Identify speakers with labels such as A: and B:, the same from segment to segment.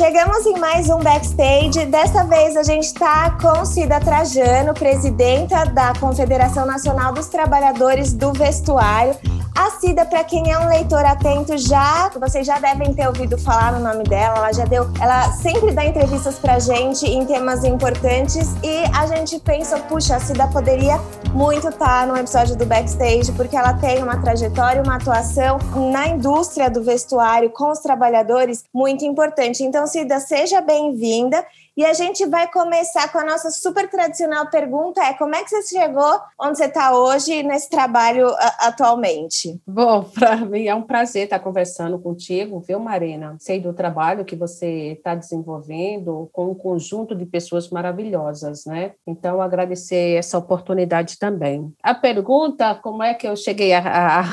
A: Chegamos em mais um backstage. Dessa vez a gente está com Cida Trajano, presidenta da Confederação Nacional dos Trabalhadores do Vestuário. A Cida, para quem é um leitor atento, já vocês já devem ter ouvido falar no nome dela. Ela já deu, ela sempre dá entrevistas para gente em temas importantes e a gente pensa, puxa, a Cida poderia muito estar tá no episódio do backstage porque ela tem uma trajetória, uma atuação na indústria do vestuário com os trabalhadores muito importante. Então, Cida, seja bem-vinda. E a gente vai começar com a nossa super tradicional pergunta: é como é que você chegou onde você está hoje nesse trabalho atualmente?
B: Bom, para mim é um prazer estar conversando contigo, viu, Marina? Sei do trabalho que você está desenvolvendo com um conjunto de pessoas maravilhosas, né? Então, agradecer essa oportunidade também. A pergunta: como é que eu cheguei a. a...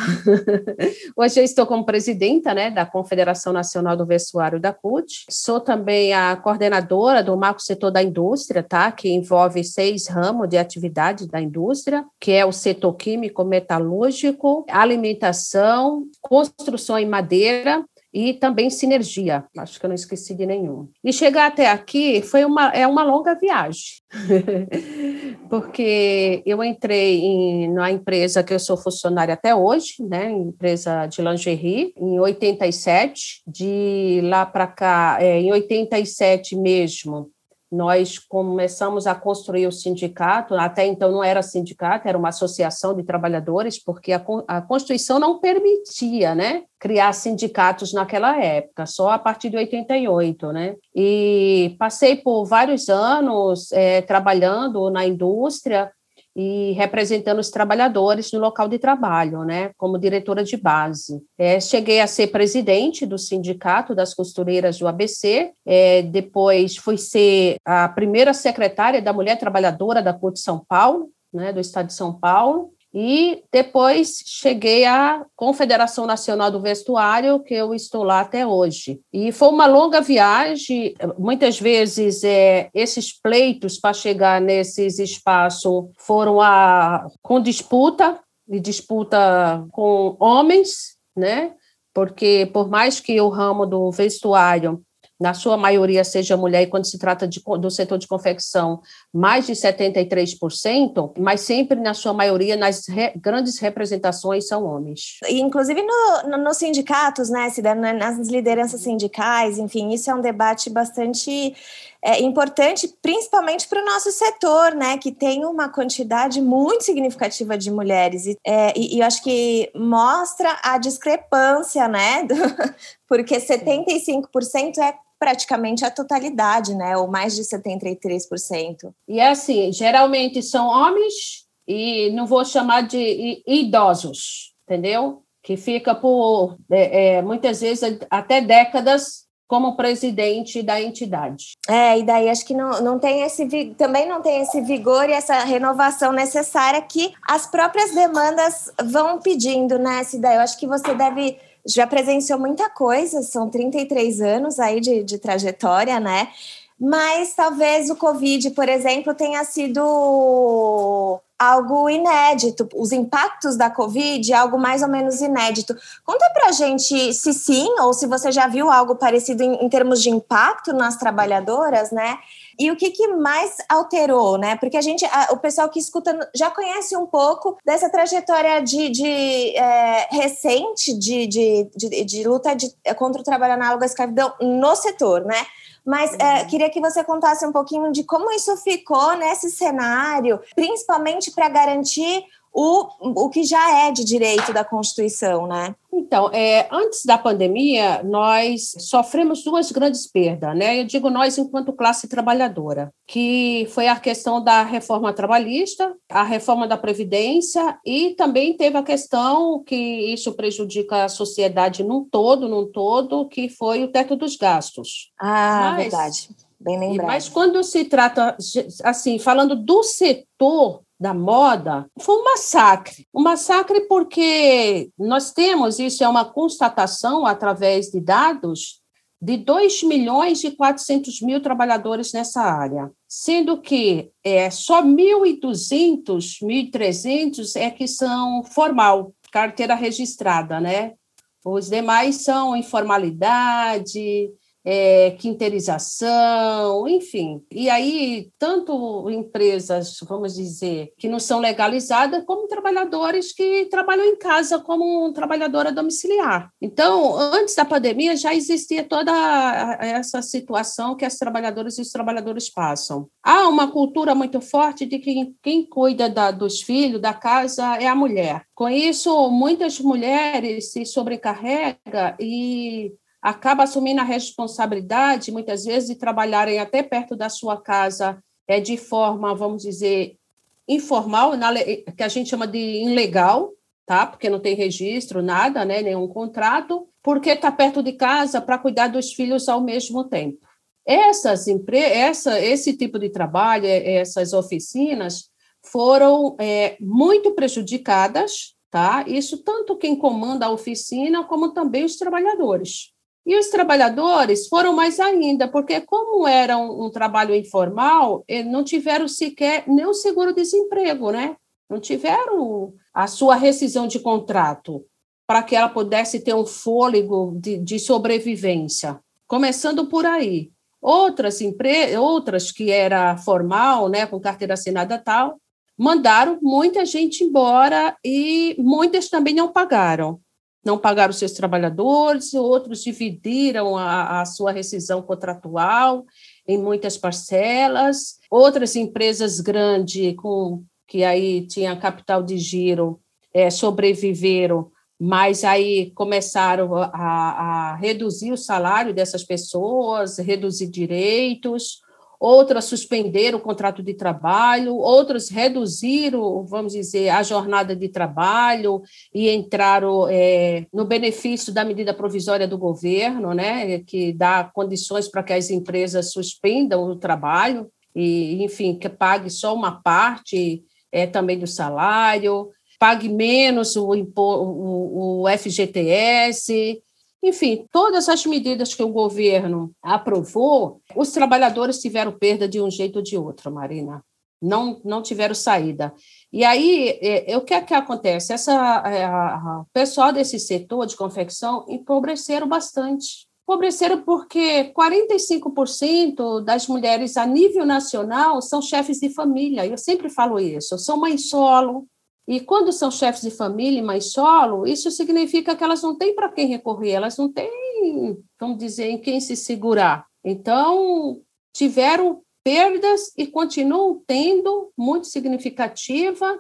B: hoje eu estou como presidenta né, da Confederação Nacional do Vestuário da CUT, sou também a coordenadora do marco setor da indústria, tá? Que envolve seis ramos de atividade da indústria, que é o setor químico, metalúrgico, alimentação, construção em madeira, e também sinergia. Acho que eu não esqueci de nenhum. E chegar até aqui foi uma, é uma longa viagem, porque eu entrei em, na empresa que eu sou funcionária até hoje, né, empresa de lingerie, em 87, de lá para cá, é, em 87 mesmo, nós começamos a construir o sindicato, até então não era sindicato, era uma associação de trabalhadores, porque a, a Constituição não permitia, né, criar sindicatos naquela época, só a partir de 88, né, e passei por vários anos é, trabalhando na indústria, e representando os trabalhadores no local de trabalho, né, como diretora de base. É, cheguei a ser presidente do Sindicato das Costureiras do ABC, é, depois fui ser a primeira secretária da Mulher Trabalhadora da CUT São Paulo, né, do Estado de São Paulo, e depois cheguei à Confederação Nacional do Vestuário, que eu estou lá até hoje. E foi uma longa viagem, muitas vezes é, esses pleitos para chegar nesses espaços foram a, com disputa, e disputa com homens, né? Porque por mais que o ramo do vestuário na sua maioria seja mulher, e quando se trata de, do setor de confecção, mais de 73%, mas sempre na sua maioria, nas re, grandes representações, são homens.
A: E, inclusive no, no, nos sindicatos, né, né, nas lideranças sindicais, enfim, isso é um debate bastante é, importante, principalmente para o nosso setor, né, que tem uma quantidade muito significativa de mulheres. E, é, e, e eu acho que mostra a discrepância, né, do, porque 75% é praticamente a totalidade, né? Ou mais de 73%.
B: E é assim, geralmente são homens e não vou chamar de idosos, entendeu? Que fica por é, é, muitas vezes até décadas como presidente da entidade.
A: É, e daí acho que não, não tem esse também não tem esse vigor e essa renovação necessária que as próprias demandas vão pedindo, né, Cida? Eu acho que você deve já presenciou muita coisa, são 33 anos aí de, de trajetória, né? Mas talvez o Covid, por exemplo, tenha sido algo inédito. Os impactos da Covid, algo mais ou menos inédito. Conta pra gente se sim, ou se você já viu algo parecido em, em termos de impacto nas trabalhadoras, né? E o que, que mais alterou, né? Porque a gente, a, o pessoal que escuta já conhece um pouco dessa trajetória de, de é, recente de, de, de, de luta contra o trabalho análogo à escravidão no setor, né? Mas é, uhum. queria que você contasse um pouquinho de como isso ficou nesse cenário, principalmente para garantir o, o que já é de direito da Constituição, né?
B: Então, é, antes da pandemia, nós sofremos duas grandes perdas, né? Eu digo nós enquanto classe trabalhadora, que foi a questão da reforma trabalhista, a reforma da Previdência e também teve a questão que isso prejudica a sociedade num todo, num todo, que foi o teto dos gastos.
A: Ah, Mas, verdade. Bem lembrado.
B: Mas quando se trata, assim, falando do setor da moda foi um massacre. Um massacre porque nós temos, isso é uma constatação através de dados, de 2 milhões e 400 mil trabalhadores nessa área, sendo que é, só 1.200, 1.300 é que são formal, carteira registrada, né? Os demais são informalidade, é, quinterização, enfim. E aí, tanto empresas, vamos dizer, que não são legalizadas, como trabalhadores que trabalham em casa como trabalhadora domiciliar. Então, antes da pandemia, já existia toda essa situação que as trabalhadoras e os trabalhadores passam. Há uma cultura muito forte de que quem cuida da, dos filhos, da casa, é a mulher. Com isso, muitas mulheres se sobrecarregam e acaba assumindo a responsabilidade, muitas vezes, de trabalharem até perto da sua casa é, de forma, vamos dizer, informal, na, que a gente chama de ilegal, tá? Porque não tem registro, nada, né? nenhum contrato, porque está perto de casa para cuidar dos filhos ao mesmo tempo. Essas essa, esse tipo de trabalho, é, essas oficinas, foram é, muito prejudicadas, tá? Isso tanto quem comanda a oficina como também os trabalhadores. E os trabalhadores foram mais ainda, porque como era um, um trabalho informal, não tiveram sequer nem o seguro-desemprego, né? Não tiveram a sua rescisão de contrato para que ela pudesse ter um fôlego de, de sobrevivência. Começando por aí. Outras empresas, outras que era formal, né, com carteira assinada tal, mandaram muita gente embora e muitas também não pagaram não pagaram seus trabalhadores, outros dividiram a, a sua rescisão contratual em muitas parcelas, outras empresas grandes com que aí tinha capital de giro é, sobreviveram, mas aí começaram a, a reduzir o salário dessas pessoas, reduzir direitos, outras suspenderam o contrato de trabalho, outras reduziram, vamos dizer, a jornada de trabalho e entraram é, no benefício da medida provisória do governo, né, que dá condições para que as empresas suspendam o trabalho e, enfim, que pague só uma parte é, também do salário, pague menos o, o, o FGTS, enfim, todas as medidas que o governo aprovou, os trabalhadores tiveram perda de um jeito ou de outro, Marina. Não, não tiveram saída. E aí, é, é, o que é que acontece? Essa, é, a, o pessoal desse setor de confecção empobreceram bastante. Empobreceram porque 45% das mulheres a nível nacional são chefes de família. Eu sempre falo isso. São mãe solo, e quando são chefes de família e mães solo, isso significa que elas não têm para quem recorrer, elas não têm, vamos dizer, em quem se segurar. Então, tiveram perdas e continuam tendo, muito significativa,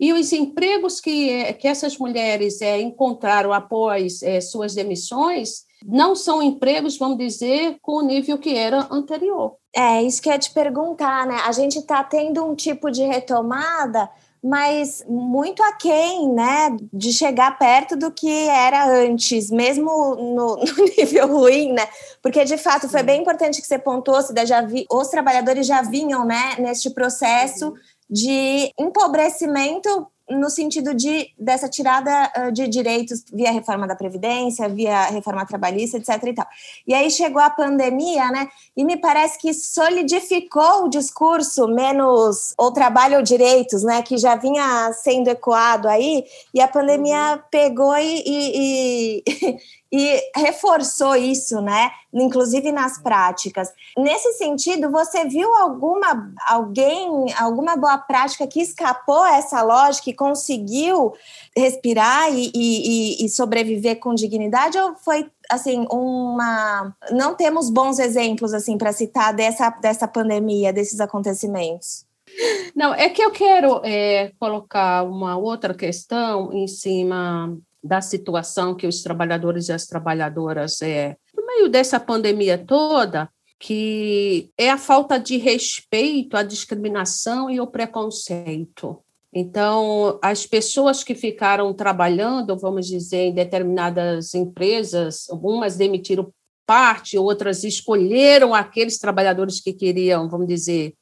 B: e os empregos que, que essas mulheres é, encontraram após é, suas demissões não são empregos, vamos dizer, com o nível que era anterior.
A: É, isso que eu ia te perguntar, né? A gente está tendo um tipo de retomada mas muito aquém, né, de chegar perto do que era antes, mesmo no, no nível ruim, né, porque de fato foi bem importante que você pontuou, Cida, já vi, os trabalhadores já vinham, né, neste processo de empobrecimento no sentido de dessa tirada de direitos via reforma da previdência, via reforma trabalhista, etc. E, tal. e aí chegou a pandemia, né? E me parece que solidificou o discurso menos ou trabalho ou direitos, né? Que já vinha sendo ecoado aí, e a pandemia uhum. pegou e, e, e e reforçou isso, né? Inclusive nas práticas. Nesse sentido, você viu alguma alguém, alguma boa prática que escapou essa lógica e conseguiu respirar e, e, e sobreviver com dignidade? Ou foi assim uma? Não temos bons exemplos assim para citar dessa dessa pandemia, desses acontecimentos.
B: Não, é que eu quero é, colocar uma outra questão em cima da situação que os trabalhadores e as trabalhadoras é no meio dessa pandemia toda que é a falta de respeito à discriminação e ao preconceito. Então, as pessoas que ficaram trabalhando, vamos dizer, em determinadas empresas, algumas demitiram parte, outras escolheram aqueles trabalhadores que queriam, vamos dizer,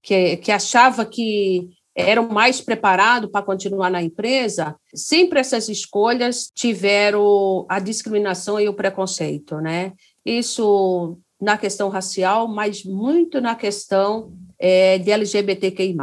B: que, que achava que eram mais preparados para continuar na empresa, sempre essas escolhas tiveram a discriminação e o preconceito, né? Isso na questão racial, mas muito na questão é, de LGBTQI+.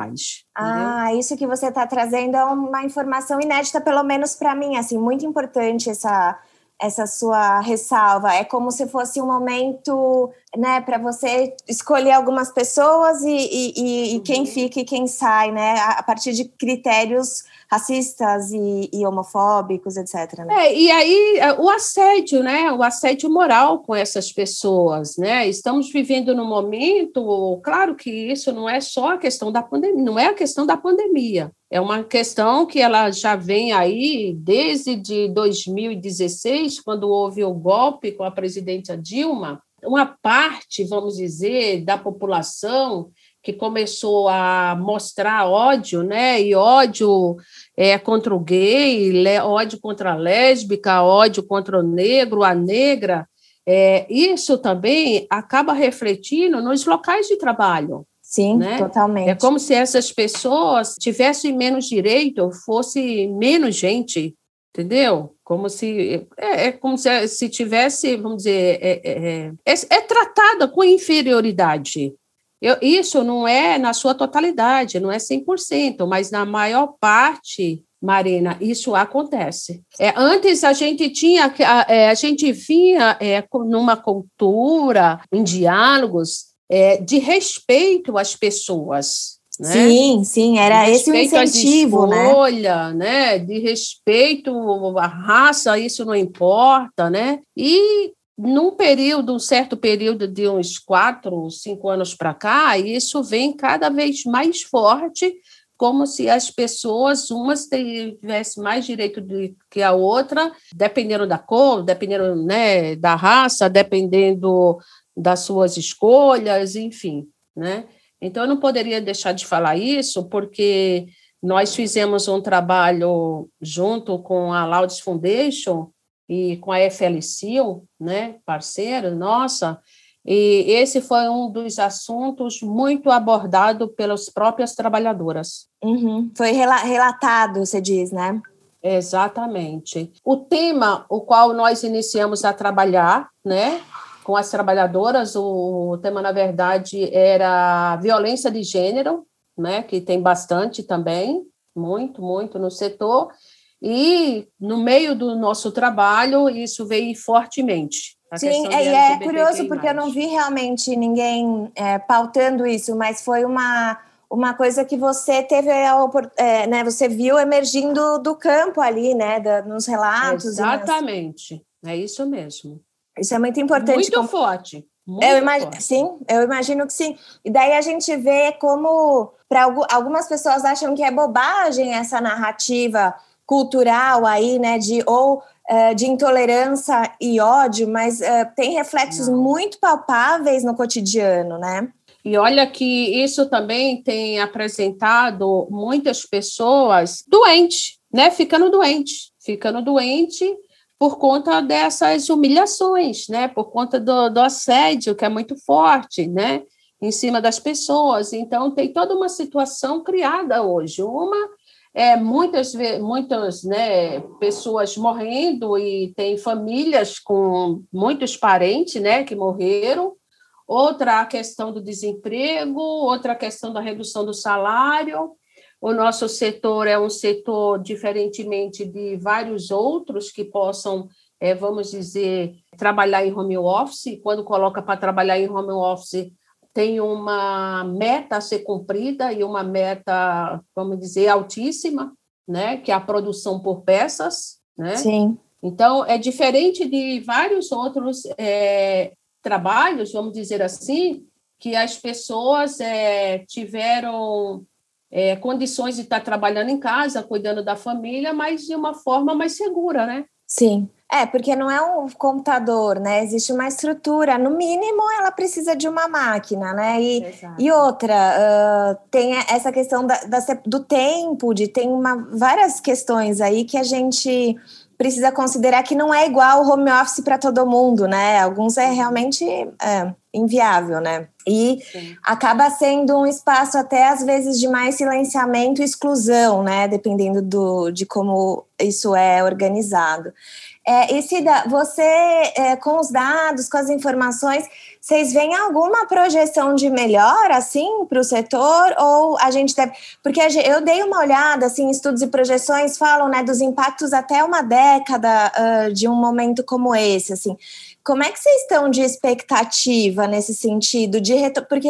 A: Ah, isso que você está trazendo é uma informação inédita, pelo menos para mim, assim, muito importante essa essa sua ressalva. É como se fosse um momento, né, para você escolher algumas pessoas e, e, e, quem uhum. fica e quem sai, né, a partir de critérios racistas e, e homofóbicos, etc. Né?
B: É, e aí é, o assédio, né, o assédio moral com essas pessoas, né, estamos vivendo num momento, claro que isso não é só a questão da pandemia, não é a questão da pandemia, é uma questão que ela já vem aí desde de 2016, quando houve o golpe com a presidenta Dilma. Uma parte, vamos dizer, da população que começou a mostrar ódio, né? E ódio é, contra o gay, ódio contra a lésbica, ódio contra o negro, a negra. É, isso também acaba refletindo nos locais de trabalho.
A: Sim, né? totalmente.
B: É como se essas pessoas tivessem menos direito, fosse menos gente, entendeu? Como se é, é como se, se tivesse, vamos dizer, é, é, é, é tratada com inferioridade. Eu, isso não é na sua totalidade, não é 100%, mas na maior parte Marina, isso acontece. É, antes a gente tinha, a, é, a gente vinha é, numa cultura, em diálogos, é, de respeito às pessoas. Né?
A: Sim, sim, era esse o incentivo,
B: né? escolha, né? né? De respeito à raça, isso não importa, né? E num período, um certo período de uns quatro, cinco anos para cá, isso vem cada vez mais forte, como se as pessoas, umas tivessem mais direito do que a outra, dependendo da cor, dependendo né, da raça, dependendo das suas escolhas, enfim, né? Então, eu não poderia deixar de falar isso, porque nós fizemos um trabalho junto com a Laudes Foundation e com a FLCIL, né, parceira nossa, e esse foi um dos assuntos muito abordado pelas próprias trabalhadoras.
A: Uhum. Foi relatado, você diz, né?
B: Exatamente. O tema o qual nós iniciamos a trabalhar, né, com as trabalhadoras. O tema, na verdade, era violência de gênero, né, que tem bastante também, muito, muito no setor. E no meio do nosso trabalho, isso veio fortemente.
A: Sim, é, e é curioso porque eu não vi realmente ninguém é, pautando isso, mas foi uma, uma coisa que você teve, é, né, você viu emergindo do campo ali, né, da, nos relatos.
B: Exatamente, nas... é isso mesmo.
A: Isso é muito importante.
B: Muito como... forte. Muito
A: eu imagino, forte. sim, eu imagino que sim. E daí a gente vê como para algumas pessoas acham que é bobagem essa narrativa cultural aí, né, de ou uh, de intolerância e ódio, mas uh, tem reflexos Não. muito palpáveis no cotidiano, né?
B: E olha que isso também tem apresentado muitas pessoas doentes, né? Ficando doente, ficando doente por conta dessas humilhações, né? Por conta do, do assédio que é muito forte, né? Em cima das pessoas. Então tem toda uma situação criada hoje. Uma é muitas muitas né, pessoas morrendo e tem famílias com muitos parentes né, que morreram outra a questão do desemprego outra a questão da redução do salário o nosso setor é um setor, diferentemente de vários outros que possam, é, vamos dizer, trabalhar em home office. Quando coloca para trabalhar em home office, tem uma meta a ser cumprida e uma meta, vamos dizer, altíssima, né? que é a produção por peças. Né?
A: Sim.
B: Então, é diferente de vários outros é, trabalhos, vamos dizer assim, que as pessoas é, tiveram é, condições de estar trabalhando em casa, cuidando da família, mas de uma forma mais segura, né?
A: Sim. É, porque não é um computador, né? Existe uma estrutura. No mínimo, ela precisa de uma máquina, né? E, e outra, uh, tem essa questão da, da, do tempo, de tem uma, várias questões aí que a gente precisa considerar que não é igual o home office para todo mundo, né? Alguns é realmente é, inviável, né? E Sim. acaba sendo um espaço até às vezes de mais silenciamento e exclusão, né? Dependendo do, de como isso é organizado. É, e Cida, você, é, com os dados, com as informações, vocês veem alguma projeção de melhor, assim, para o setor? Ou a gente deve... Porque eu dei uma olhada, assim, estudos e projeções falam, né, dos impactos até uma década uh, de um momento como esse, assim. Como é que vocês estão de expectativa nesse sentido? De reto... Porque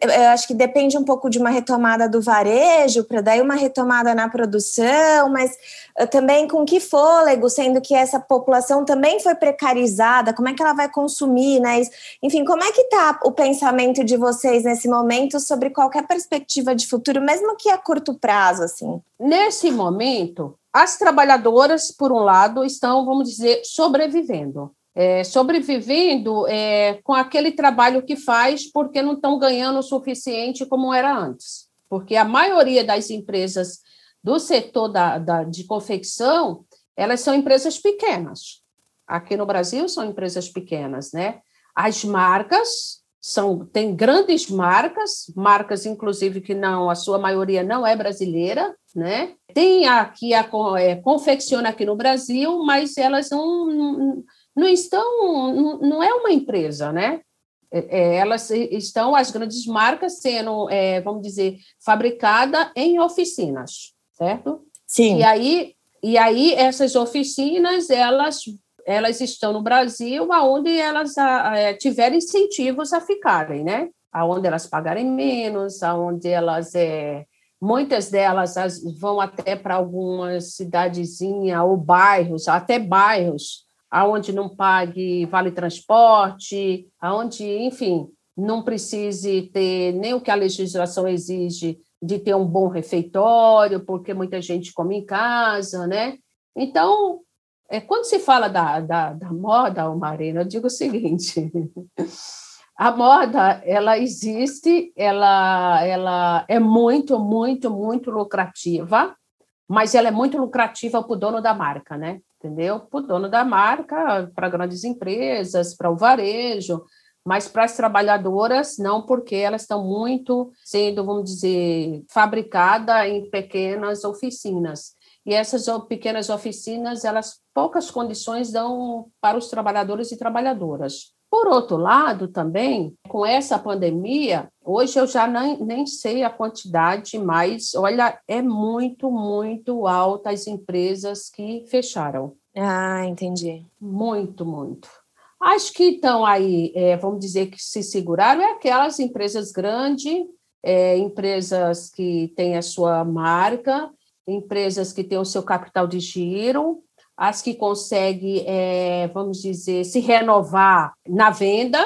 A: eu acho que depende um pouco de uma retomada do varejo, para daí uma retomada na produção, mas uh, também com que fôlego, sendo que essa população também foi precarizada, como é que ela vai consumir, né? Enfim, como é que está o pensamento de vocês nesse momento sobre qualquer perspectiva de futuro, mesmo que a curto prazo, assim?
B: Nesse momento, as trabalhadoras, por um lado, estão, vamos dizer, sobrevivendo é, sobrevivendo é, com aquele trabalho que faz porque não estão ganhando o suficiente como era antes. Porque a maioria das empresas do setor da, da, de confecção, elas são empresas pequenas. Aqui no Brasil são empresas pequenas, né? As marcas são tem grandes marcas, marcas inclusive que não a sua maioria não é brasileira, né? Tem aqui a é, confecciona aqui no Brasil, mas elas não, não não estão, não, é uma empresa, né? É, é, elas estão, as grandes marcas, sendo, é, vamos dizer, fabricada em oficinas, certo?
A: Sim.
B: E aí, e aí essas oficinas, elas, elas estão no Brasil, aonde elas a, tiverem incentivos a ficarem, né? Aonde elas pagarem menos, aonde elas é, muitas delas vão até para algumas cidadezinha ou bairros, até bairros aonde não pague vale transporte, aonde, enfim, não precise ter nem o que a legislação exige de ter um bom refeitório, porque muita gente come em casa, né? Então, é, quando se fala da, da, da moda, Marina, eu digo o seguinte: a moda ela existe, ela, ela é muito, muito, muito lucrativa, mas ela é muito lucrativa para o dono da marca, né? Entendeu? Para o dono da marca, para grandes empresas, para o varejo, mas para as trabalhadoras não, porque elas estão muito sendo, vamos dizer, fabricadas em pequenas oficinas. E essas pequenas oficinas, elas poucas condições dão para os trabalhadores e trabalhadoras. Por outro lado, também, com essa pandemia, hoje eu já nem, nem sei a quantidade, mas olha, é muito, muito alta as empresas que fecharam.
A: Ah, entendi.
B: Muito, muito. As que estão aí, é, vamos dizer que se seguraram, é aquelas empresas grandes, é, empresas que têm a sua marca, empresas que têm o seu capital de giro, as que conseguem, é, vamos dizer, se renovar na venda,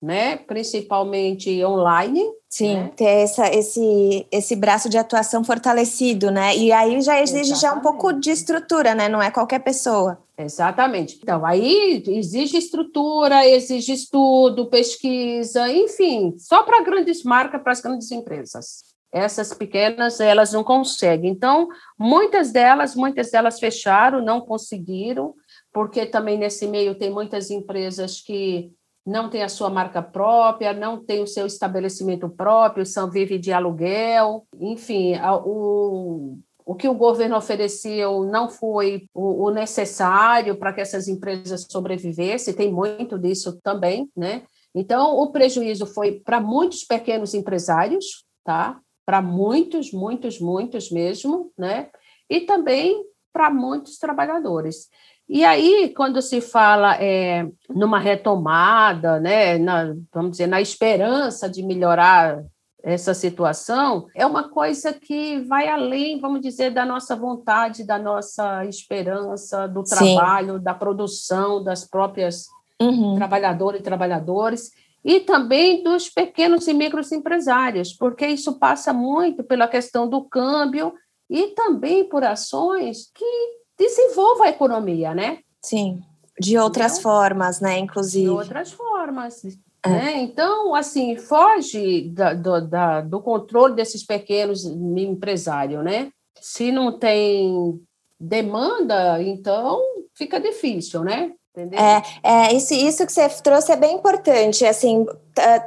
B: né? principalmente online.
A: Sim, né? ter essa, esse, esse braço de atuação fortalecido, né? E aí já exige já um pouco de estrutura, né? Não é qualquer pessoa.
B: Exatamente. Então, aí exige estrutura, exige estudo, pesquisa, enfim, só para grandes marcas, para as grandes empresas essas pequenas elas não conseguem. Então, muitas delas, muitas delas fecharam, não conseguiram, porque também nesse meio tem muitas empresas que não têm a sua marca própria, não têm o seu estabelecimento próprio, são vive de aluguel, enfim, o, o que o governo ofereceu não foi o, o necessário para que essas empresas sobrevivessem, tem muito disso também, né? Então, o prejuízo foi para muitos pequenos empresários, tá? Para muitos, muitos, muitos mesmo, né? E também para muitos trabalhadores. E aí, quando se fala é, numa retomada, né, na, vamos dizer, na esperança de melhorar essa situação, é uma coisa que vai além, vamos dizer, da nossa vontade, da nossa esperança, do trabalho, Sim. da produção das próprias uhum. trabalhadoras e trabalhadores e também dos pequenos e micros empresários, porque isso passa muito pela questão do câmbio e também por ações que desenvolvam a economia, né?
A: Sim, de outras formas, né, inclusive. De
B: outras formas. É. Né? Então, assim, foge da, do, da, do controle desses pequenos empresários, né? Se não tem demanda, então fica difícil, né?
A: É, é isso, isso que você trouxe é bem importante. Assim,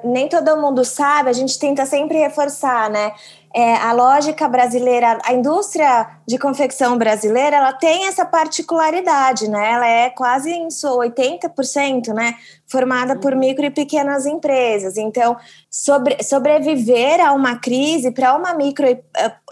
A: nem todo mundo sabe, a gente tenta sempre reforçar, né? É, a lógica brasileira, a indústria de confecção brasileira, ela tem essa particularidade, né? Ela é quase em sua 80%, né? Formada por micro e pequenas empresas. Então, sobre, sobreviver a uma crise para uma micro e,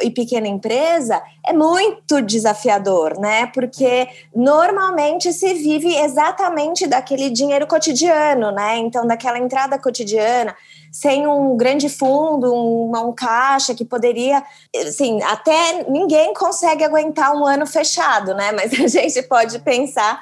A: e pequena empresa é muito desafiador, né? Porque normalmente se vive exatamente daquele dinheiro cotidiano, né? Então, daquela entrada cotidiana sem um grande fundo, um, um caixa que poderia, assim, até ninguém consegue aguentar um ano fechado, né? Mas a gente pode pensar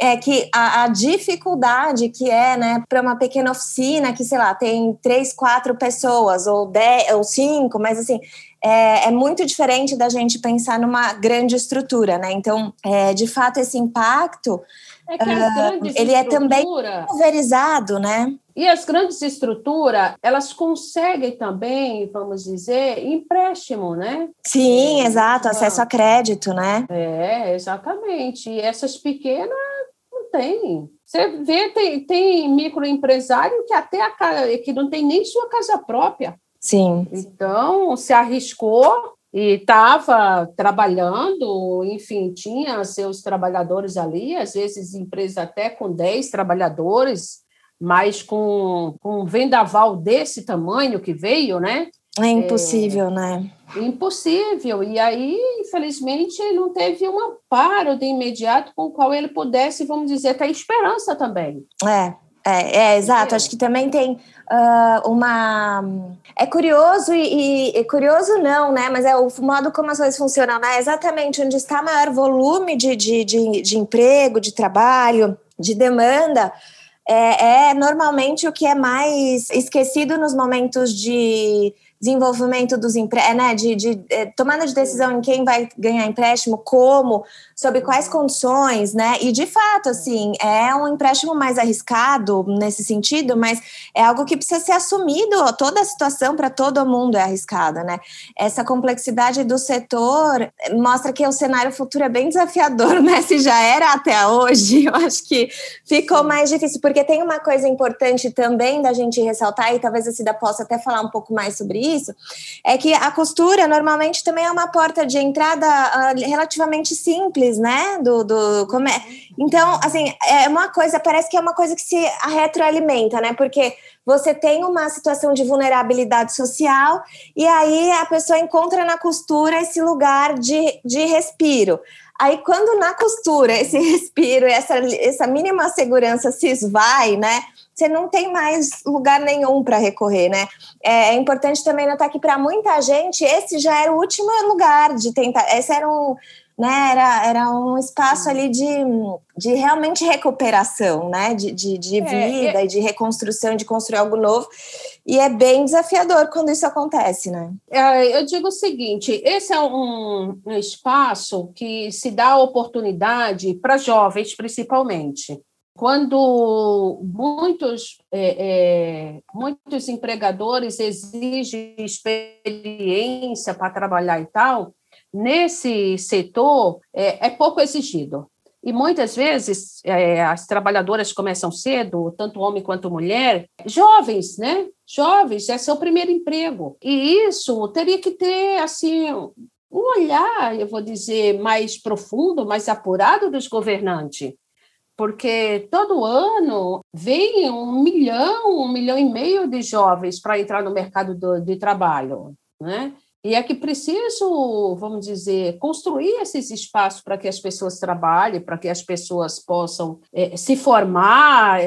A: é que a, a, dificuldade que é, né, para uma pequena oficina que, sei lá, tem três, quatro pessoas, ou dez, ou cinco, mas assim, é, é muito diferente da gente pensar numa grande estrutura, né? Então, é, de fato, esse impacto é uh, ele é também pulverizado, né?
B: E as grandes estruturas, elas conseguem também, vamos dizer, empréstimo, né?
A: Sim, exato, então, acesso a crédito, né?
B: É, exatamente. E essas pequenas não tem. Você vê, tem, tem microempresário que até a, que não tem nem sua casa própria.
A: Sim.
B: Então, se arriscou e estava trabalhando, enfim, tinha seus trabalhadores ali, às vezes empresa até com 10 trabalhadores, mas com, com um vendaval desse tamanho que veio, né?
A: É impossível, é, né?
B: Impossível. E aí, infelizmente, não teve um amparo de imediato com o qual ele pudesse, vamos dizer, ter esperança também.
A: É, é, é exato. Acho que também tem uh, uma. É curioso e, e, curioso não, né? Mas é o modo como as coisas funcionam, né? Exatamente onde está maior volume de, de, de, de emprego, de trabalho, de demanda. É, é, normalmente o que é mais esquecido nos momentos de desenvolvimento dos empréstimos, né, de, de, é, tomada de decisão em quem vai ganhar empréstimo, como, sob quais condições, né? E de fato, assim, é um empréstimo mais arriscado nesse sentido, mas é algo que precisa ser assumido. Toda a situação para todo mundo é arriscada, né? Essa complexidade do setor mostra que o cenário futuro é bem desafiador, né? Se já era até hoje, eu acho que ficou mais difícil, porque tem uma coisa importante também da gente ressaltar, e talvez a Cida possa até falar um pouco mais sobre é que a costura normalmente também é uma porta de entrada uh, relativamente simples, né? Do, do como é. Então, assim, é uma coisa, parece que é uma coisa que se retroalimenta, né? Porque você tem uma situação de vulnerabilidade social e aí a pessoa encontra na costura esse lugar de, de respiro. Aí, quando na costura esse respiro, essa, essa mínima segurança se esvai, né? Você não tem mais lugar nenhum para recorrer, né? É, é, importante também notar que para muita gente esse já era o último lugar de tentar. Esse era um, né? Era, era um espaço ali de, de realmente recuperação, né? De, de, de é, vida é, é... e de reconstrução, de construir algo novo. E é bem desafiador quando isso acontece, né?
B: É, eu digo o seguinte: esse é um, um espaço que se dá oportunidade para jovens, principalmente. Quando muitos, é, é, muitos empregadores exigem experiência para trabalhar e tal, nesse setor é, é pouco exigido. E muitas vezes é, as trabalhadoras começam cedo, tanto homem quanto mulher, jovens, né? Jovens, é seu primeiro emprego. E isso teria que ter, assim, um olhar, eu vou dizer, mais profundo, mais apurado dos governantes. Porque todo ano vem um milhão, um milhão e meio de jovens para entrar no mercado do, de trabalho, né? E é que preciso, vamos dizer, construir esses espaços para que as pessoas trabalhem, para que as pessoas possam é, se formar,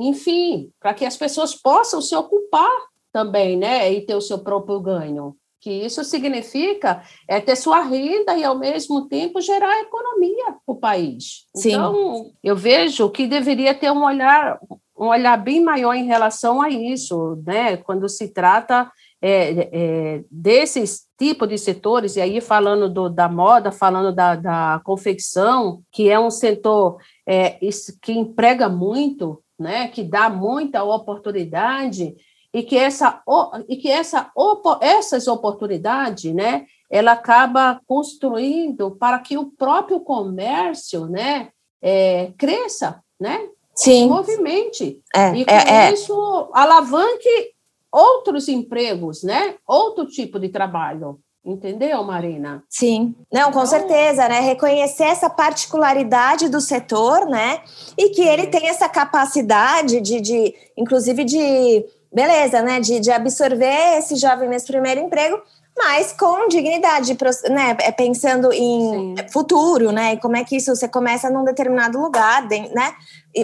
B: enfim, para que as pessoas possam se ocupar também, né, e ter o seu próprio ganho. Que isso significa é ter sua renda e, ao mesmo tempo, gerar economia para o país. Sim. Então, eu vejo que deveria ter um olhar, um olhar bem maior em relação a isso, né, quando se trata é, é, desses tipos de setores, e aí falando do, da moda, falando da, da confecção, que é um setor é, que emprega muito, né, que dá muita oportunidade, e que, essa, e que essa, essas oportunidades, né, ela acaba construindo para que o próprio comércio né, é, cresça, né?
A: Sim.
B: Movimente.
A: É,
B: e com
A: é, é.
B: isso alavanque outros empregos, né? Outro tipo de trabalho. Entendeu, Marina?
A: Sim, não, com
B: Então-
A: certeza, né? Reconhecer essa particularidade do setor, né? E que ele
B: É.
A: tem essa capacidade de, de inclusive, de beleza, né? De, de absorver esse jovem nesse primeiro emprego, mas com dignidade, né? É, Pensando em
B: Sim.
A: futuro, né? E como é que isso você começa num determinado lugar, né?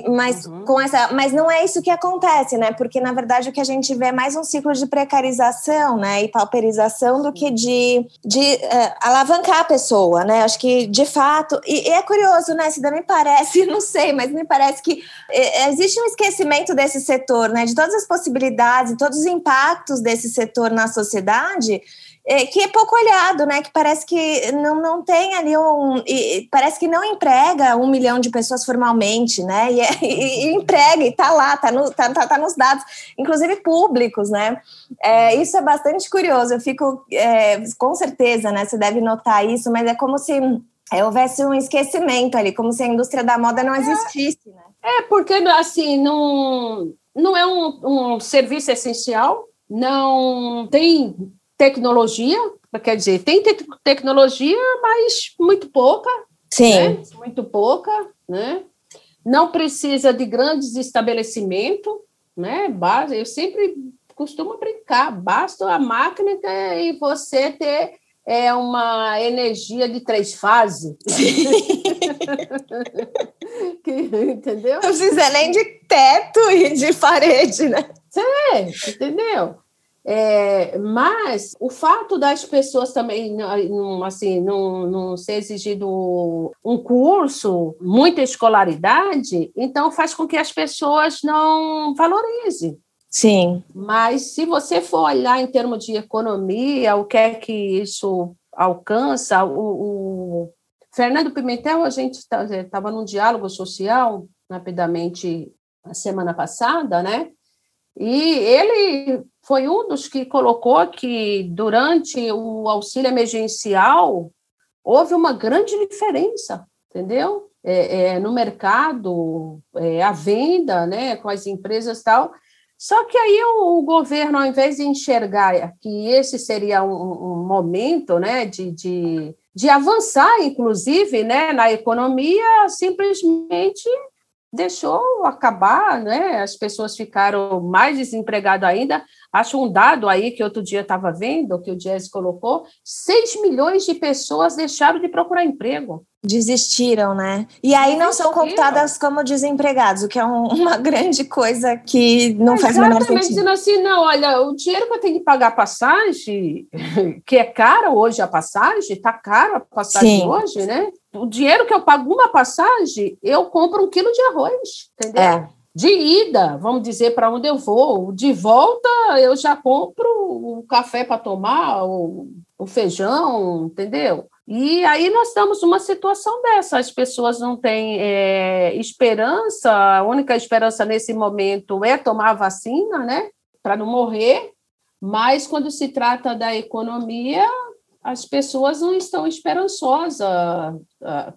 A: Mas
B: Uhum.
A: com essa, mas não é isso que acontece, né? Porque na verdade o que a gente vê é mais um ciclo de precarização, né? E pauperização do que de, de eh, alavancar a pessoa, né? Acho que de fato e, e é curioso, né? Se me parece, não sei, mas me parece que eh, existe um esquecimento desse setor, né? De todas as possibilidades, todos os impactos desse setor na sociedade é, que é pouco olhado, né? Que parece que não, não tem ali um. e- parece que não emprega um milhão de pessoas formalmente, né? E, é- e- e emprega, e tá lá, tá, no, tá, tá, tá nos dados, inclusive públicos, né? É, isso é bastante curioso. Eu fico, é, com certeza, né? Você deve notar isso, mas é como se é, houvesse um esquecimento ali, como se a indústria da moda não existisse, né?
B: É porque, assim, não, não é um, um serviço essencial, não tem tecnologia, quer dizer, tem te- tecnologia, mas muito pouca,
A: Sim.
B: né? Muito pouca, né? Não precisa de grandes estabelecimentos, né? Eu sempre costumo brincar, basta a máquina e você ter é, uma energia de três fases. Que- entendeu?
A: Não precisa nem de teto e de parede, né?
B: É, entendeu? É, mas o fato das pessoas também não, assim, não, não ser exigido um curso, muita escolaridade, então faz com que as pessoas não valorizem.
A: Sim.
B: Mas se você for olhar em termos de economia, o que é que isso alcança, o, o Fernando Pimentel, a gente estava num diálogo social, rapidamente, a semana passada, né? E ele foi um dos que colocou que durante o auxílio emergencial houve uma grande diferença, entendeu? É, é, no mercado, é, a venda, né, com as empresas tal. Só que aí o, o, governo, ao invés de enxergar que esse seria um, um momento, né, de, de, de avançar, inclusive, né, na economia, simplesmente deixou acabar, né? As pessoas ficaram mais desempregadas ainda. Acho um dado aí que outro dia estava vendo, que o Jazz colocou: 6 milhões de pessoas deixaram de procurar emprego.
A: Desistiram, né? E aí não são computadas como desempregados, o que é um, uma grande coisa que não
B: Exatamente,
A: faz o menor sentido.
B: dizendo assim, não, olha, o dinheiro que eu tenho que pagar a passagem, que é caro hoje a passagem, está caro a passagem Sim. hoje, né? O dinheiro que eu pago uma passagem, eu compro um quilo de arroz, entendeu?
A: É.
B: De ida, vamos dizer, para onde eu vou. De volta, eu já compro o café para tomar, o, o feijão, entendeu? E aí nós estamos numa situação dessa, as pessoas não têm é, esperança, a única esperança nesse momento é tomar a vacina, né, para não morrer, mas quando se trata da economia, as pessoas não estão esperançosas,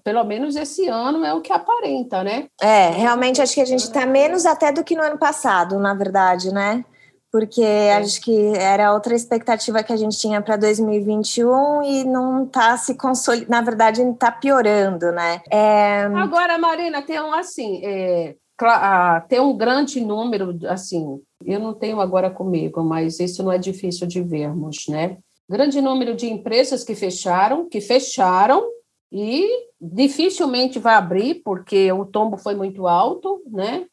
B: pelo menos esse ano é o que aparenta, né?
A: É, realmente acho que a gente está menos até do que no ano passado, na verdade, né? porque é. acho que era outra expectativa que a gente tinha para 2021 e não está se consolidando, na verdade, está piorando, né?
B: É... Agora, Marina, tem um assim, é, tem um grande número, assim, eu não tenho agora comigo, mas isso não é difícil de vermos, né? Grande número de empresas que fecharam, que fecharam e dificilmente vai abrir porque o tombo foi muito alto, né?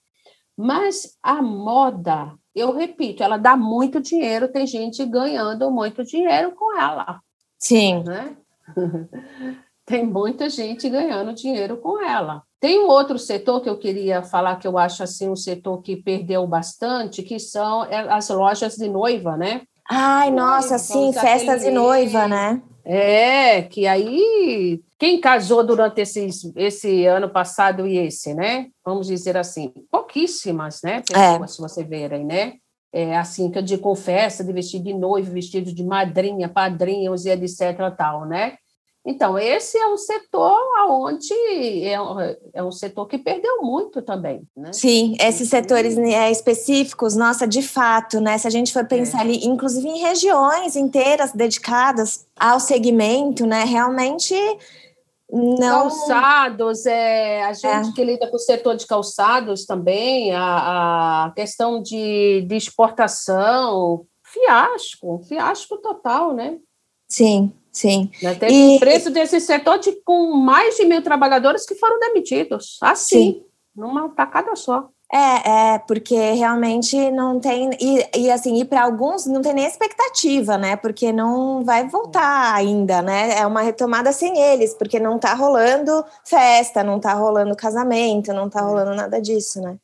B: Mas a moda eu repito, ela dá muito dinheiro, tem gente ganhando muito dinheiro com ela.
A: Sim.
B: Né? tem muita gente ganhando dinheiro com ela. Tem um outro setor que eu queria falar que eu acho assim um setor que perdeu bastante, que são as lojas de noiva, né?
A: Ai, nossa, sim, festas de noiva, né?
B: É, que aí quem casou durante esses, esse ano passado e esse, né? Vamos dizer assim, pouquíssimas, né? Pessoas, é. se você verem, né? É, assim, que eu digo, festa, de vestido de noivo, vestido de madrinha, padrinhos e etc. tal, né? Então, esse é um setor onde é, é um setor que perdeu muito também. Né?
A: Sim, esses setores né, específicos, nossa, de fato, né? Se a gente for pensar é. ali, inclusive em regiões inteiras dedicadas ao segmento, né? Realmente não...
B: Calçados, é, a gente é. que lida com o setor de calçados também, a, a questão de, de exportação, fiasco, fiasco total, né?
A: Sim, sim.
B: Já teve e... empresa desse setor de, com mais de mil trabalhadores que foram demitidos, assim, sim. numa tacada só.
A: É, é, porque realmente não tem. E, e assim, e para alguns não tem nem expectativa, né? Porque não vai voltar ainda, né? É uma retomada sem eles, porque não tá rolando festa, não tá rolando casamento, não tá é. rolando nada disso, né?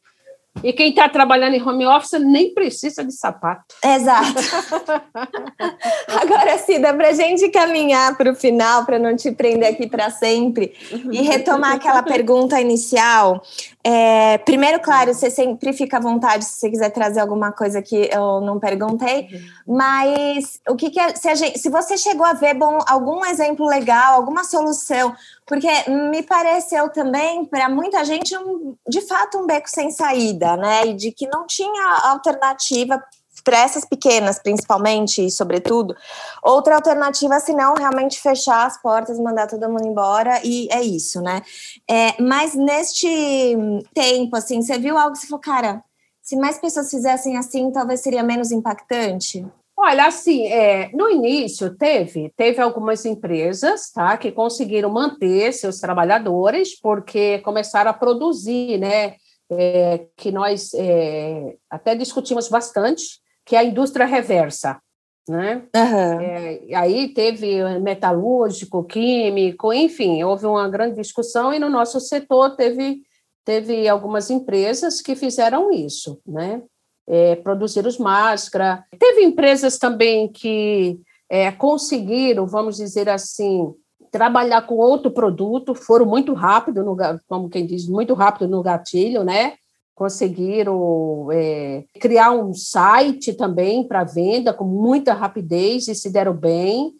B: E quem está trabalhando em home office nem precisa de sapato.
A: Exato. Agora dá para a gente caminhar para o final, para não te prender aqui para sempre, e retomar aquela pergunta inicial. É, primeiro, claro, você sempre fica à vontade se você quiser trazer alguma coisa que eu não perguntei, mas o que, que é, se, gente, se você chegou a ver bom, algum exemplo legal, alguma solução porque me pareceu também para muita gente um, de fato um beco sem saída, né? E de que não tinha alternativa para essas pequenas, principalmente e sobretudo, outra alternativa senão realmente fechar as portas, mandar todo mundo embora e é isso, né? É, mas neste tempo, assim, você viu algo que você falou, cara, se mais pessoas fizessem assim, talvez seria menos impactante?
B: Olha, assim, é, no início teve, teve algumas empresas, tá, que conseguiram manter seus trabalhadores porque começaram a produzir, né, é, que nós é, até discutimos bastante, que é a indústria reversa, né? Uhum. aí teve metalúrgico, químico, enfim, houve uma grande discussão e no nosso setor teve teve algumas empresas que fizeram isso, né? É, produzir os máscaras. Teve empresas também que é, conseguiram, vamos dizer assim, trabalhar com outro produto, foram muito rápido, no, como quem diz, muito rápido no gatilho, né? Conseguiram é, criar um site também para venda com muita rapidez e se deram bem.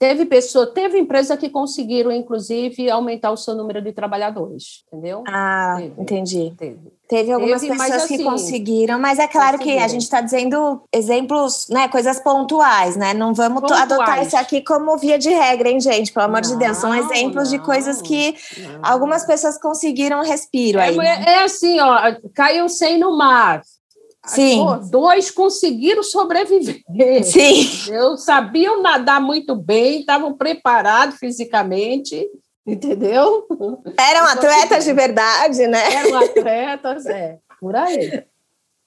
B: Teve pessoa, teve empresa que conseguiram, inclusive, aumentar o seu número de trabalhadores, entendeu?
A: Ah, teve, entendi. Teve. Teve algumas teve, pessoas assim, que conseguiram, mas é claro que a gente está dizendo exemplos, né, coisas pontuais, né? Não vamos pontuais. adotar isso aqui como via de regra, hein, gente? Pelo amor não, de Deus, são exemplos não, de coisas que não. algumas pessoas conseguiram respiro é, aí. Né?
B: É assim, ó, caiu 100 no mar,
A: Sim.
B: dois conseguiram sobreviver.
A: Sim.
B: Eu sabiam nadar muito bem, estavam preparados fisicamente, entendeu?
A: Eram atletas de verdade, né?
B: Eram atletas, é. Por aí.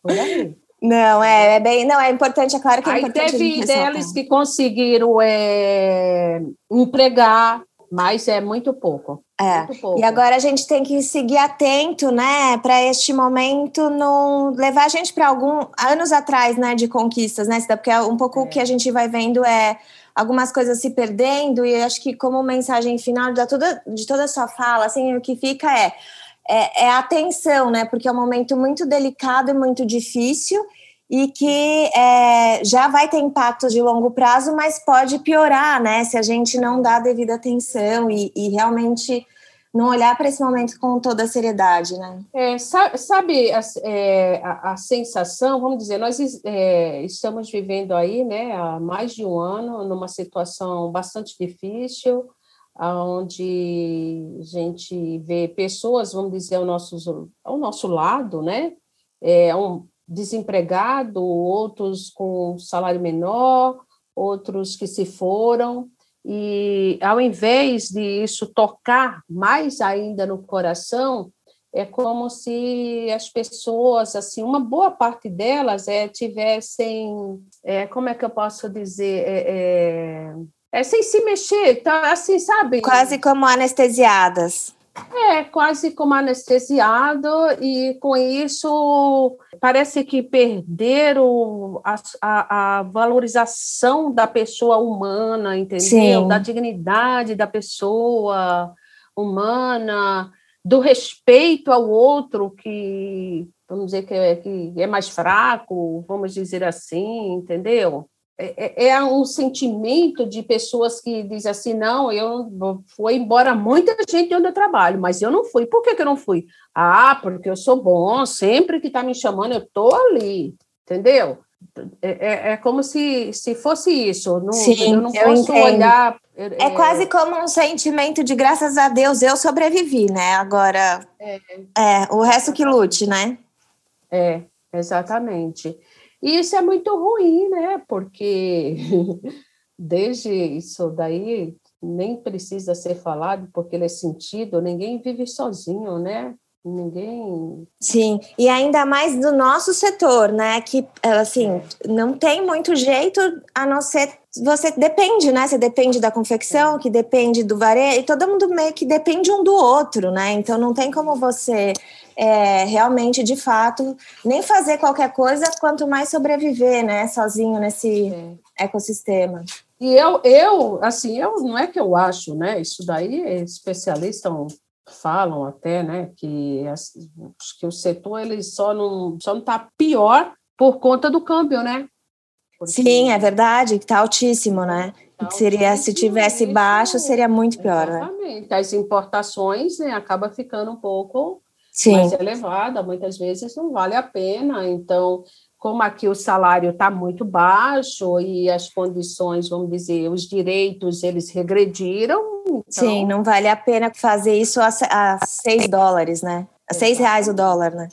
B: Por aí.
A: Não, é, é bem. Não, é importante, é claro que é
B: Aí
A: importante.
B: Teve deles que conseguiram é, empregar mas é muito pouco.
A: É.
B: Muito pouco.
A: E agora a gente tem que seguir atento, né, para este momento não levar a gente para algum anos atrás, né, de conquistas, né, porque é um pouco é. o que a gente vai vendo é algumas coisas se perdendo e acho que como mensagem final de toda de toda a sua fala, assim, o que fica é é, é atenção, né, porque é um momento muito delicado e muito difícil e que é, já vai ter impactos de longo prazo, mas pode piorar, né? Se a gente não dá devida atenção e, e realmente não olhar para esse momento com toda a seriedade, né?
B: É, sabe, a, é, a, a, sensação, vamos dizer, nós é, estamos vivendo aí, né, há mais de um ano, numa situação bastante difícil, onde a gente vê pessoas, vamos dizer, ao nosso, ao nosso lado, né, é um, desempregado, outros com salário menor, outros que se foram. E ao invés de isso tocar mais ainda no coração, é como se as pessoas, assim, uma boa parte delas é, tivessem, é, como é que eu posso dizer, é, é, é sem se mexer, tá, assim, sabe?
A: Quase como anestesiadas.
B: É, quase como anestesiado, e com isso parece que perderam a, a, a valorização da pessoa humana, entendeu? Sim. Da dignidade da pessoa humana, do respeito ao outro que, vamos dizer, que é, que é mais fraco, vamos dizer assim, entendeu? É, é, um sentimento de pessoas que dizem assim, não, eu fui embora muita gente onde eu trabalho, mas eu não fui. Por que, que eu não fui? Ah, porque eu sou bom, sempre que está me chamando, eu estou ali, entendeu? É, é, é, como se, se fosse isso. Não,
A: Sim,
B: eu não posso entendo. olhar.
A: É, é, quase como um sentimento de graças a Deus eu sobrevivi, né? Agora, é, é o resto que lute, né?
B: É, exatamente. E isso é muito ruim, né? Porque desde isso daí nem precisa ser falado, porque ele é sentido, ninguém vive sozinho, né? Ninguém.
A: Sim, e ainda mais do nosso setor, né? Que, assim, não tem muito jeito a não ser. Você depende, né? Você depende da confecção, que depende do varejo, e todo mundo meio que depende um do outro, né? Então não tem como você é, realmente, de fato, nem fazer qualquer coisa, quanto mais sobreviver, né? Sozinho nesse é. ecossistema.
B: E eu, eu, assim, eu não é que eu acho, né? Isso daí especialistas falam até, né, que, que o setor ele só não só não está pior por conta do câmbio, né?
A: Porque... Sim, é verdade, que está altíssimo, né? Tá seria se tivesse baixo seria muito pior,
B: né? Exatamente. né? As importações, né, acaba ficando um pouco Sim. mais elevada, muitas vezes não vale a pena. Então, como aqui o salário está muito baixo e as condições, vamos dizer, os direitos, eles regrediram. Então...
A: Sim, não vale a pena fazer isso a, a seis dólares, né? A seis reais o dólar, né?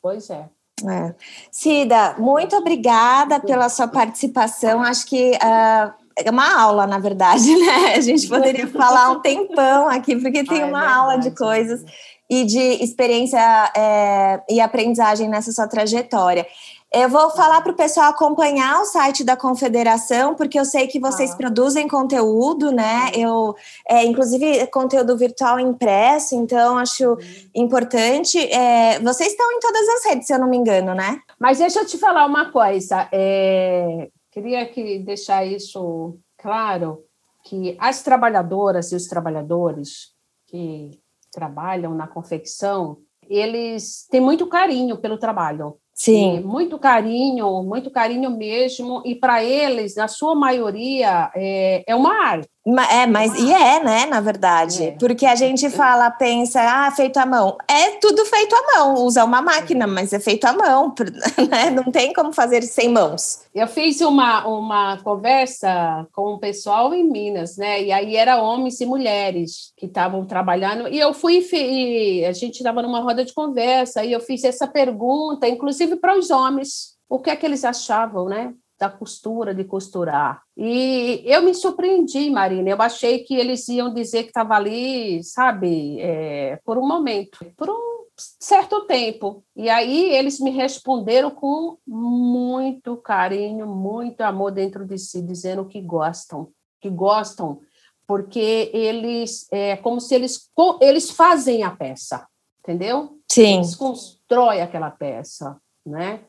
B: Pois é.
A: é. Cida, muito obrigada pela sua participação. Acho que uh, é uma aula, na verdade, né? A gente poderia falar um tempão aqui, porque tem ah, é uma verdade. aula de coisas e de experiência é, e aprendizagem nessa sua trajetória. Eu vou falar para o pessoal acompanhar o site da Confederação, porque eu sei que vocês ah. produzem conteúdo, né? Eu, é, inclusive, conteúdo virtual impresso, então acho importante. É, vocês estão em todas as redes, se eu não me engano, né?
B: Mas deixa eu te falar uma coisa. É, queria que deixar isso claro que as trabalhadoras e os trabalhadores que trabalham na confecção, eles têm muito carinho pelo trabalho.
A: Sim.
B: muito carinho, muito carinho mesmo. E para eles, na sua maioria, é, é uma arte.
A: É, mas e é, né, na verdade. É. Porque a gente fala, pensa, ah, feito à mão. É tudo feito à mão, usa uma máquina, mas é feito à mão, né? Não tem como fazer sem mãos.
B: Eu fiz uma, uma conversa com o pessoal em Minas, né? E aí era homens e mulheres que estavam trabalhando. E eu fui, e a gente estava numa roda de conversa, e eu fiz essa pergunta, inclusive para os homens. O que é que eles achavam, né? Da costura, de costurar. E eu me surpreendi, Marina. Eu achei que eles iam dizer que estava ali, sabe, é, por um momento, por um certo tempo. E aí eles me responderam com muito carinho, muito amor dentro de si, dizendo que gostam, que gostam, porque eles é como se eles eles fazem a peça, entendeu?
A: Sim.
B: Eles constroem aquela peça, né?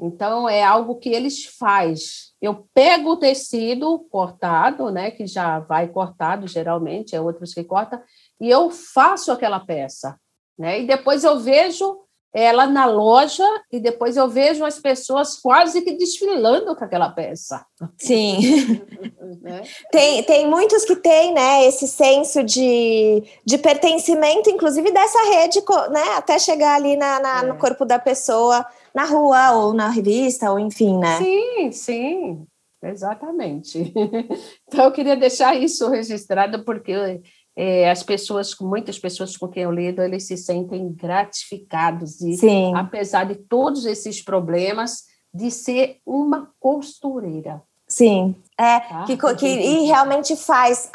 B: Então, é algo que eles faz. Eu pego o tecido cortado, né, que já vai cortado geralmente, é outros que cortam, e eu faço aquela peça, né? E depois eu vejo ela na loja e depois eu vejo as pessoas quase que desfilando com aquela peça.
A: Sim. né? tem, tem muitos que têm né, esse senso de, de pertencimento, inclusive dessa rede, né, até chegar ali na, na é. no corpo da pessoa na rua ou na revista, ou enfim, né?
B: Sim, sim, exatamente. Então, eu queria deixar isso registrado, porque é, as pessoas, muitas pessoas com quem eu lido, eles se sentem gratificados, e,
A: sim.
B: apesar de todos esses problemas, de ser uma costureira.
A: Sim, é, tá? que, que, e realmente faz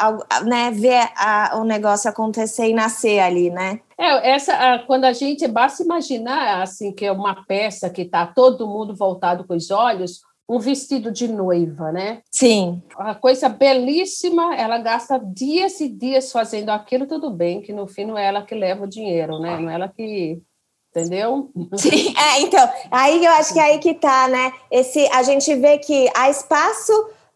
A: né, ver a, o negócio acontecer e nascer ali, né?
B: É, essa, quando a gente basta imaginar assim que é uma peça que está todo mundo voltado com os olhos, um vestido de noiva, né?
A: Sim.
B: Uma coisa belíssima, ela gasta dias e dias fazendo aquilo, tudo bem, que no fim não é ela que leva o dinheiro, né? Não é ela que entendeu?
A: Sim, é, então, aí eu acho que é aí que tá, né? Esse, a gente vê que há espaço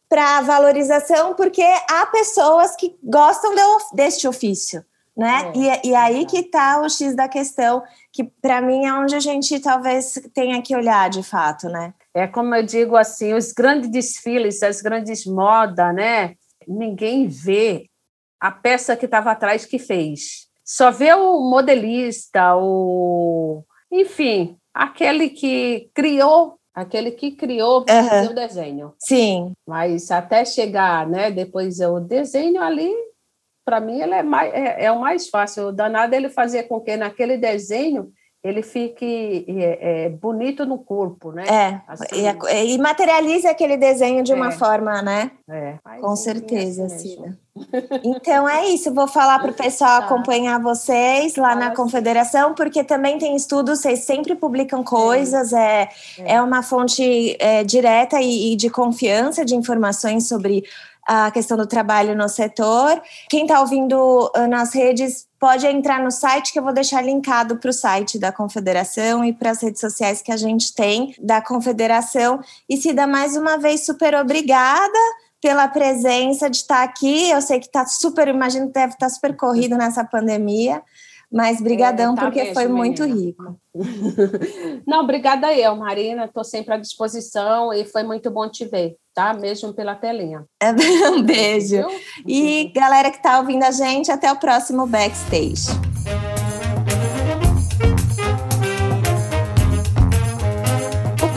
A: para valorização porque há pessoas que gostam de, deste ofício. né? É, e, e aí que está o X da questão, que para mim é onde a gente talvez tenha que olhar de fato, né?
B: É como eu digo assim, os grandes desfiles, as grandes modas, né? Ninguém vê a peça que estava atrás que fez. Só vê o modelista, o enfim, aquele que criou, aquele que criou uhum. o desenho.
A: Sim.
B: Mas até chegar, né? Depois o desenho ali para mim ele é, mais, é, é, o mais fácil. O danado ele fazer com que naquele desenho ele fique é, é, bonito no corpo, né?
A: É, assim. e, e, materializa aquele desenho de uma é. forma, né? É. Com certeza, assim Cida. Então é isso, vou falar para o pessoal tá. acompanhar vocês lá na confederação, porque também tem estudos, vocês sempre publicam coisas, é, é, é uma fonte é, direta e, e de confiança de informações sobre a questão do trabalho no setor. Quem está ouvindo ah, nas redes pode entrar no site que eu vou deixar linkado para o site da Confederação e para as redes sociais que a gente tem da Confederação. E se dá mais uma vez super obrigada pela presença de estar tá aqui. Eu sei que está super, imagino que deve estar tá super corrido nessa pandemia. Mas brigadão, é, tá porque mesmo, foi muito rico.
B: Não, obrigada eu, Marina. Estou sempre à disposição e foi muito bom te ver, tá? Mesmo pela telinha.
A: um beijo. E galera que está ouvindo a gente, até o próximo Backstage.